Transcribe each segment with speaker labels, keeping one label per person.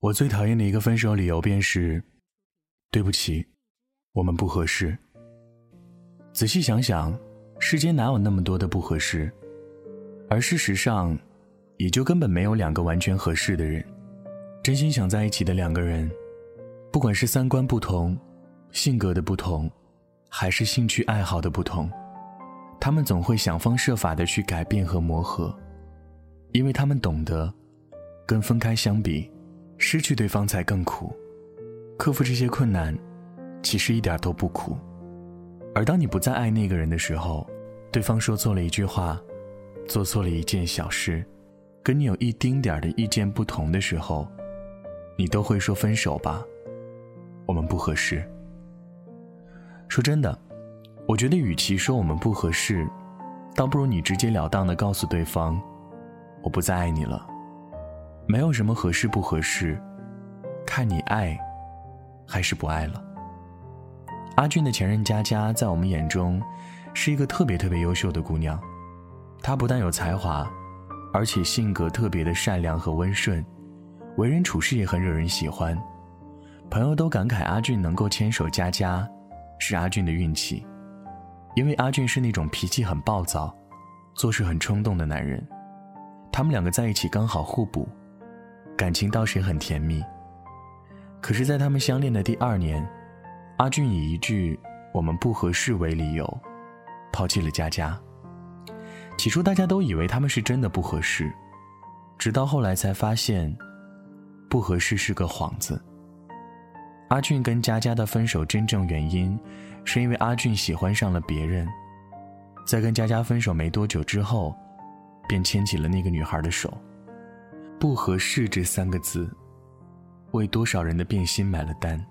Speaker 1: 我最讨厌的一个分手理由便是，对不起，我们不合适。仔细想想，世间哪有那么多的不合适？而事实上，也就根本没有两个完全合适的人。真心想在一起的两个人，不管是三观不同、性格的不同，还是兴趣爱好的不同，他们总会想方设法的去改变和磨合，因为他们懂得，跟分开相比。失去对方才更苦，克服这些困难，其实一点都不苦。而当你不再爱那个人的时候，对方说错了一句话，做错了一件小事，跟你有一丁点的意见不同的时候，你都会说分手吧，我们不合适。说真的，我觉得与其说我们不合适，倒不如你直截了当的告诉对方，我不再爱你了。没有什么合适不合适，看你爱还是不爱了。阿俊的前任佳佳在我们眼中是一个特别特别优秀的姑娘，她不但有才华，而且性格特别的善良和温顺，为人处事也很惹人喜欢。朋友都感慨阿俊能够牵手佳佳，是阿俊的运气，因为阿俊是那种脾气很暴躁、做事很冲动的男人，他们两个在一起刚好互补。感情倒是很甜蜜，可是，在他们相恋的第二年，阿俊以一句“我们不合适”为理由，抛弃了佳佳。起初，大家都以为他们是真的不合适，直到后来才发现，不合适是个幌子。阿俊跟佳佳的分手真正原因，是因为阿俊喜欢上了别人，在跟佳佳分手没多久之后，便牵起了那个女孩的手。不合适这三个字，为多少人的变心买了单。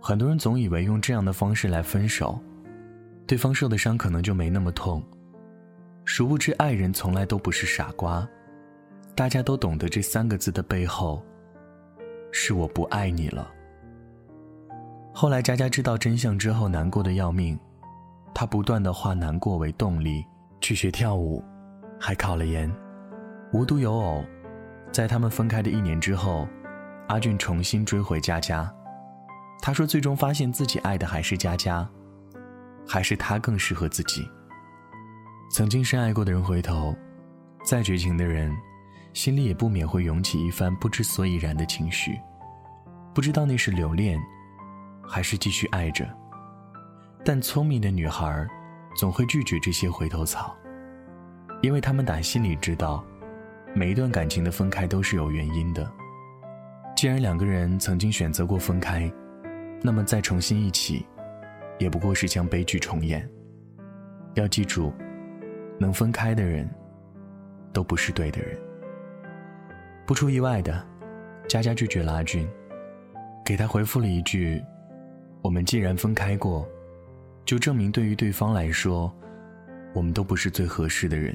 Speaker 1: 很多人总以为用这样的方式来分手，对方受的伤可能就没那么痛。殊不知，爱人从来都不是傻瓜，大家都懂得这三个字的背后，是我不爱你了。后来，佳佳知道真相之后，难过的要命，她不断的化难过为动力，去学跳舞，还考了研。无独有偶，在他们分开的一年之后，阿俊重新追回佳佳。他说：“最终发现自己爱的还是佳佳，还是他更适合自己。”曾经深爱过的人回头，再绝情的人，心里也不免会涌起一番不知所以然的情绪，不知道那是留恋，还是继续爱着。但聪明的女孩，总会拒绝这些回头草，因为他们打心里知道。每一段感情的分开都是有原因的。既然两个人曾经选择过分开，那么再重新一起，也不过是将悲剧重演。要记住，能分开的人，都不是对的人。不出意外的，佳佳拒绝了阿俊，给他回复了一句：“我们既然分开过，就证明对于对方来说，我们都不是最合适的人。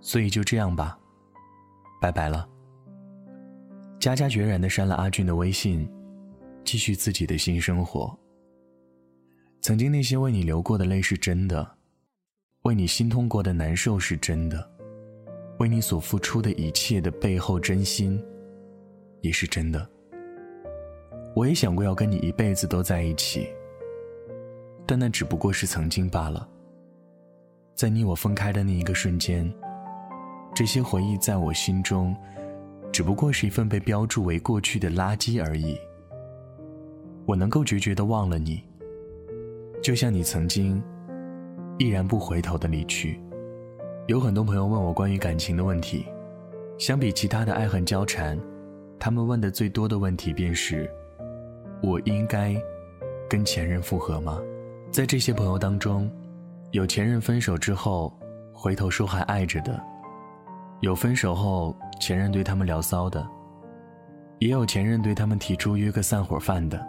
Speaker 1: 所以就这样吧。”拜拜了。佳佳决然的删了阿俊的微信，继续自己的新生活。曾经那些为你流过的泪是真的，为你心痛过的难受是真的，为你所付出的一切的背后真心，也是真的。我也想过要跟你一辈子都在一起，但那只不过是曾经罢了。在你我分开的那一个瞬间。这些回忆在我心中，只不过是一份被标注为过去的垃圾而已。我能够决绝的忘了你，就像你曾经，毅然不回头的离去。有很多朋友问我关于感情的问题，相比其他的爱恨交缠，他们问的最多的问题便是：我应该跟前任复合吗？在这些朋友当中，有前任分手之后回头说还爱着的。有分手后前任对他们聊骚的，也有前任对他们提出约个散伙饭的。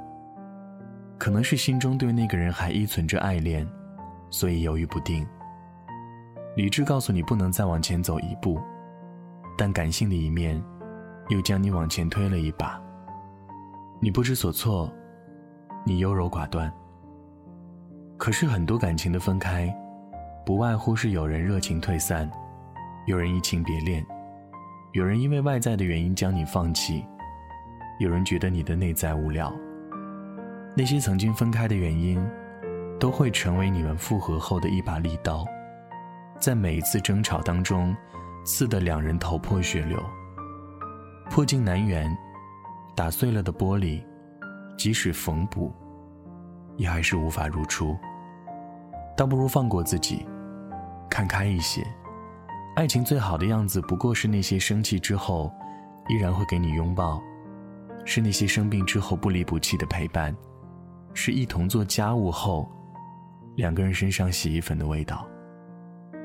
Speaker 1: 可能是心中对那个人还依存着爱恋，所以犹豫不定。理智告诉你不能再往前走一步，但感性的一面又将你往前推了一把。你不知所措，你优柔寡断。可是很多感情的分开，不外乎是有人热情退散。有人移情别恋，有人因为外在的原因将你放弃，有人觉得你的内在无聊。那些曾经分开的原因，都会成为你们复合后的一把利刀，在每一次争吵当中，刺得两人头破血流。破镜难圆，打碎了的玻璃，即使缝补，也还是无法如初。倒不如放过自己，看开一些。爱情最好的样子，不过是那些生气之后，依然会给你拥抱；是那些生病之后不离不弃的陪伴；是一同做家务后，两个人身上洗衣粉的味道。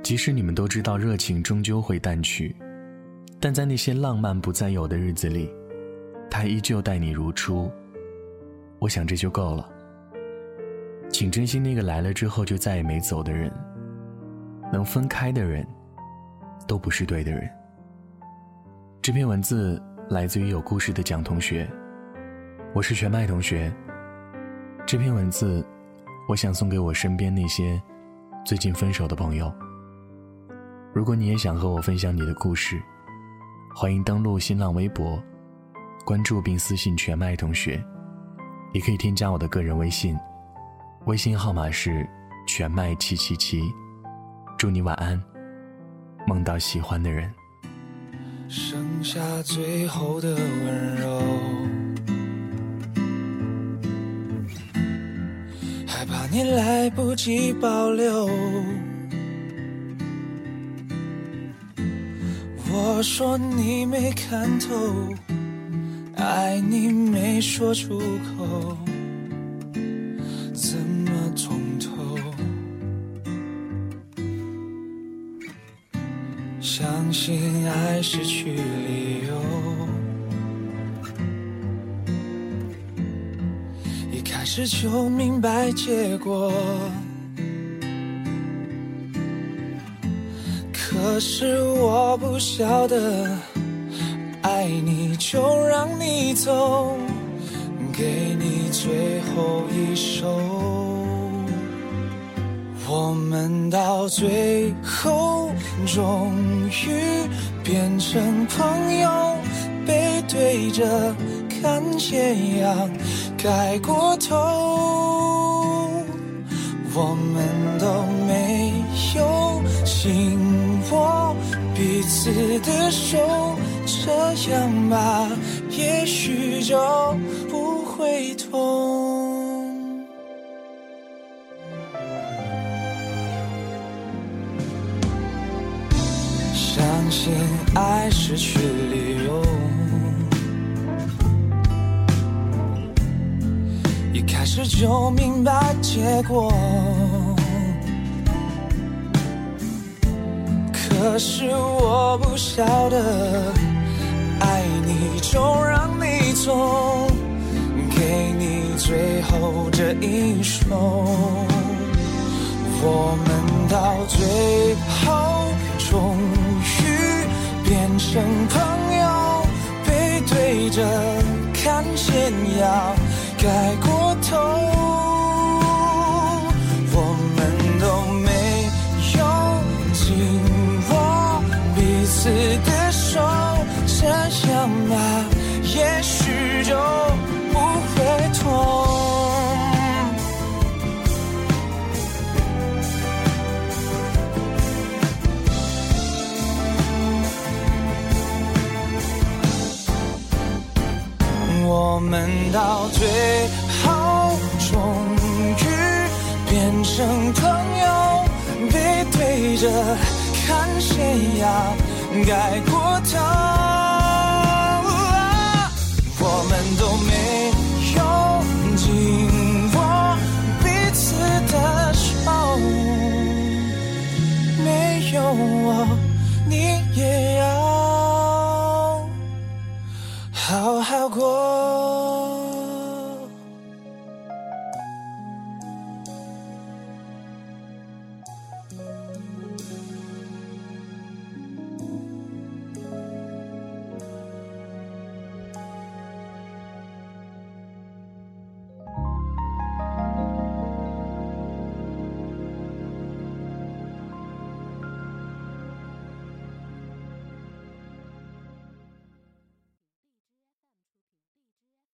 Speaker 1: 即使你们都知道热情终究会淡去，但在那些浪漫不再有的日子里，他依旧待你如初。我想这就够了。请珍惜那个来了之后就再也没走的人，能分开的人。都不是对的人。这篇文字来自于有故事的蒋同学，我是全麦同学。这篇文字，我想送给我身边那些最近分手的朋友。如果你也想和我分享你的故事，欢迎登录新浪微博，关注并私信全麦同学，也可以添加我的个人微信，微信号码是全麦七七七。祝你晚安。梦到喜欢的人，
Speaker 2: 剩下最后的温柔，害怕你来不及保留。我说你没看透，爱你没说出口。相信爱失去理由，一开始就明白结果。可是我不晓得，爱你就让你走，给你最后一首。我们到最后终于变成朋友，背对着看斜阳盖过头。我们都没有紧握彼此的手，这样吧，也许就不会痛。爱失去理由，一开始就明白结果。可是我不晓得，爱你就让你走，给你最后这一首。我们到最后终。变成朋友，背对着看斜阳盖过头，朋友，背对着看悬崖盖过头。